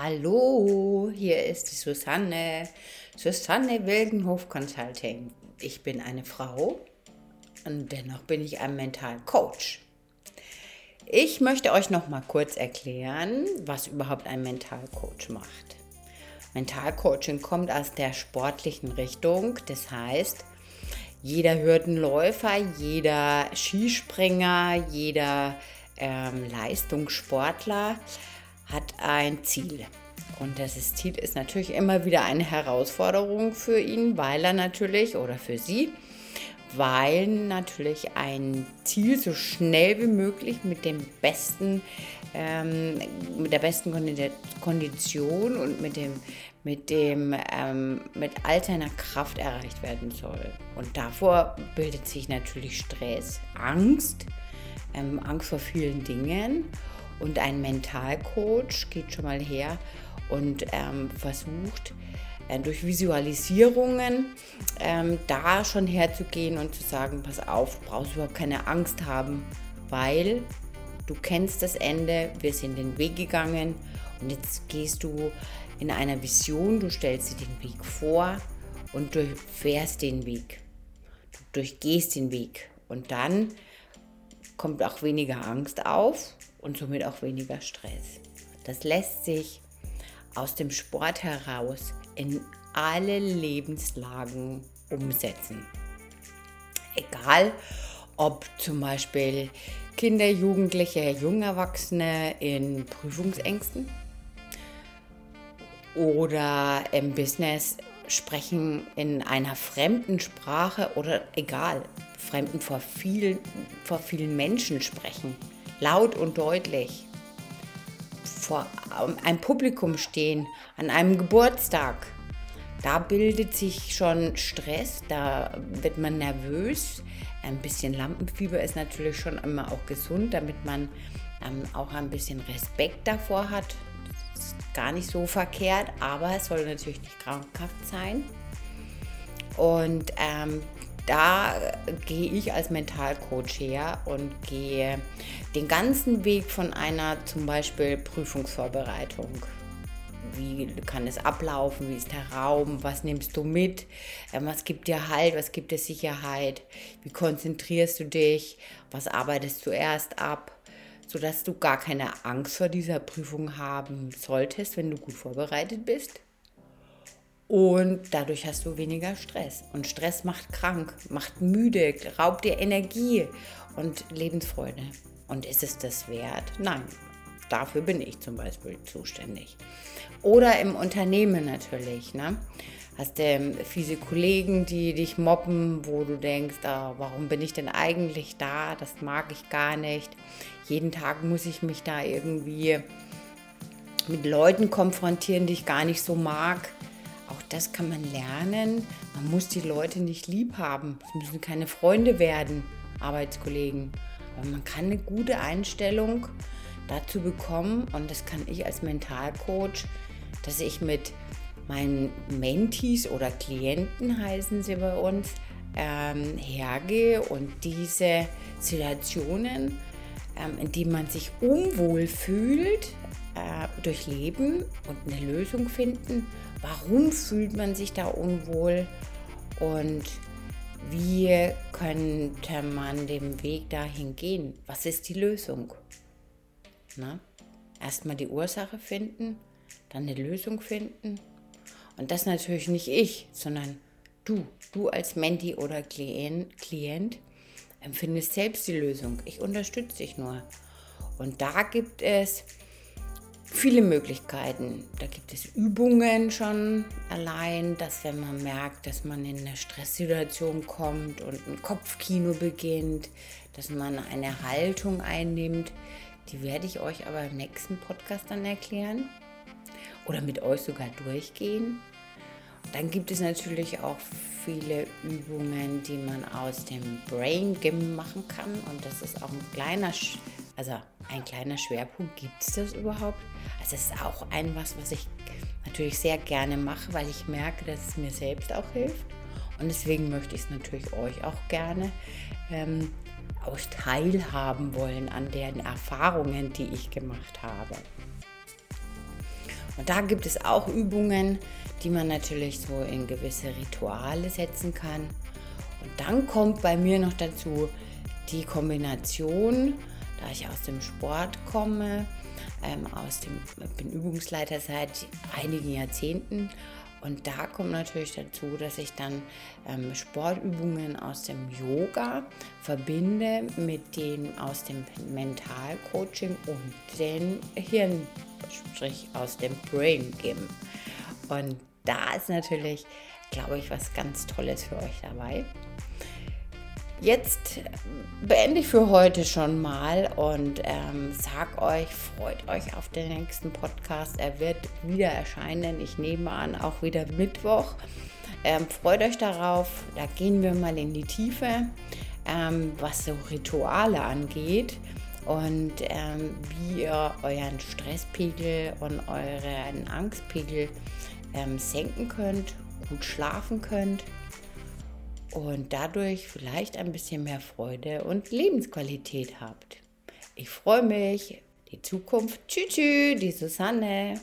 Hallo, hier ist die Susanne, Susanne Wildenhof Consulting. Ich bin eine Frau und dennoch bin ich ein Mentalcoach. Ich möchte euch noch mal kurz erklären, was überhaupt ein Mentalcoach macht. Mentalcoaching kommt aus der sportlichen Richtung, das heißt, jeder Hürdenläufer, jeder Skispringer, jeder ähm, Leistungssportler hat ein Ziel. Und das Ziel ist natürlich immer wieder eine Herausforderung für ihn, weil er natürlich oder für sie, weil natürlich ein Ziel so schnell wie möglich mit dem besten, ähm, mit der besten Kondition und mit dem, mit dem, ähm, mit all seiner Kraft erreicht werden soll. Und davor bildet sich natürlich Stress, Angst, ähm, Angst vor vielen Dingen und ein Mentalcoach geht schon mal her und ähm, versucht, äh, durch Visualisierungen ähm, da schon herzugehen und zu sagen, pass auf, brauchst überhaupt keine Angst haben, weil du kennst das Ende, wir sind den Weg gegangen und jetzt gehst du in einer Vision, du stellst dir den Weg vor und durchfährst den Weg. Du durchgehst den Weg und dann kommt auch weniger Angst auf und somit auch weniger Stress. Das lässt sich aus dem Sport heraus in alle Lebenslagen umsetzen. Egal, ob zum Beispiel Kinder, Jugendliche, junge Erwachsene in Prüfungsängsten oder im Business sprechen in einer fremden Sprache oder egal, fremden vor vielen, vor vielen Menschen sprechen laut und deutlich vor einem Publikum stehen, an einem Geburtstag. Da bildet sich schon Stress, da wird man nervös. Ein bisschen Lampenfieber ist natürlich schon immer auch gesund, damit man ähm, auch ein bisschen Respekt davor hat. Das ist gar nicht so verkehrt, aber es soll natürlich nicht krankhaft sein. Und ähm, da gehe ich als Mentalcoach her und gehe den ganzen Weg von einer zum Beispiel Prüfungsvorbereitung. Wie kann es ablaufen? Wie ist der Raum? Was nimmst du mit? Ähm, was gibt dir Halt? Was gibt dir Sicherheit? Wie konzentrierst du dich? Was arbeitest du erst ab? Sodass du gar keine Angst vor dieser Prüfung haben solltest, wenn du gut vorbereitet bist. Und dadurch hast du weniger Stress. Und Stress macht krank, macht müde, raubt dir Energie und Lebensfreude. Und ist es das wert? Nein. Dafür bin ich zum Beispiel zuständig. Oder im Unternehmen natürlich. Ne? Hast du fiese Kollegen, die dich mobben, wo du denkst, ah, warum bin ich denn eigentlich da? Das mag ich gar nicht. Jeden Tag muss ich mich da irgendwie mit Leuten konfrontieren, die ich gar nicht so mag das kann man lernen. Man muss die Leute nicht lieb haben. Es müssen keine Freunde werden, Arbeitskollegen. Aber man kann eine gute Einstellung dazu bekommen und das kann ich als Mentalcoach, dass ich mit meinen Mentees oder Klienten heißen sie bei uns, ähm, hergehe und diese Situationen, ähm, in denen man sich unwohl fühlt, äh, durchleben und eine Lösung finden warum fühlt man sich da unwohl und wie könnte man den Weg dahin gehen? Was ist die Lösung? Erstmal die Ursache finden, dann eine Lösung finden. Und das natürlich nicht ich, sondern du. Du als Menti oder Klient, Klient empfindest selbst die Lösung. Ich unterstütze dich nur. Und da gibt es viele Möglichkeiten. Da gibt es Übungen schon allein, dass wenn man merkt, dass man in eine Stresssituation kommt und ein Kopfkino beginnt, dass man eine Haltung einnimmt. Die werde ich euch aber im nächsten Podcast dann erklären oder mit euch sogar durchgehen. Dann gibt es natürlich auch viele Übungen, die man aus dem Brain Gym machen kann. Und das ist auch ein kleiner, also ein kleiner Schwerpunkt. Gibt es das überhaupt? Also es ist auch ein was, was ich natürlich sehr gerne mache, weil ich merke, dass es mir selbst auch hilft. Und deswegen möchte ich es natürlich euch auch gerne ähm, auch teilhaben wollen an den Erfahrungen, die ich gemacht habe. Und da gibt es auch Übungen, die man natürlich so in gewisse Rituale setzen kann. Und dann kommt bei mir noch dazu die Kombination, da ich aus dem Sport komme, ähm, aus dem, bin Übungsleiter seit einigen Jahrzehnten und da kommt natürlich dazu, dass ich dann ähm, Sportübungen aus dem Yoga verbinde mit den aus dem Mentalcoaching und den Hirn, sprich aus dem Brain Gym. Und da ist natürlich, glaube ich, was ganz Tolles für euch dabei. Jetzt beende ich für heute schon mal und ähm, sag euch, freut euch auf den nächsten Podcast. Er wird wieder erscheinen. Ich nehme an, auch wieder Mittwoch. Ähm, freut euch darauf. Da gehen wir mal in die Tiefe, ähm, was so Rituale angeht und ähm, wie ihr euren Stresspegel und euren Angstpegel ähm, senken könnt, gut schlafen könnt und dadurch vielleicht ein bisschen mehr Freude und Lebensqualität habt. Ich freue mich. Die Zukunft. Tschüss, die Susanne.